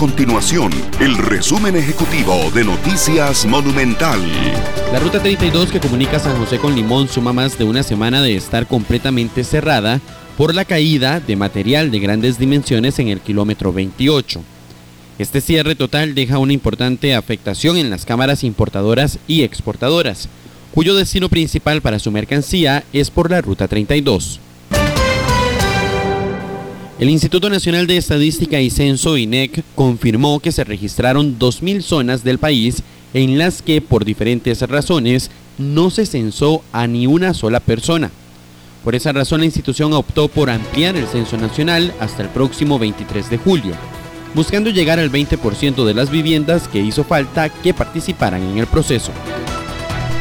continuación el resumen ejecutivo de Noticias Monumental. La ruta 32 que comunica San José con Limón suma más de una semana de estar completamente cerrada por la caída de material de grandes dimensiones en el kilómetro 28. Este cierre total deja una importante afectación en las cámaras importadoras y exportadoras, cuyo destino principal para su mercancía es por la Ruta 32. El Instituto Nacional de Estadística y Censo INEC confirmó que se registraron 2.000 zonas del país en las que por diferentes razones no se censó a ni una sola persona. Por esa razón la institución optó por ampliar el censo nacional hasta el próximo 23 de julio, buscando llegar al 20% de las viviendas que hizo falta que participaran en el proceso.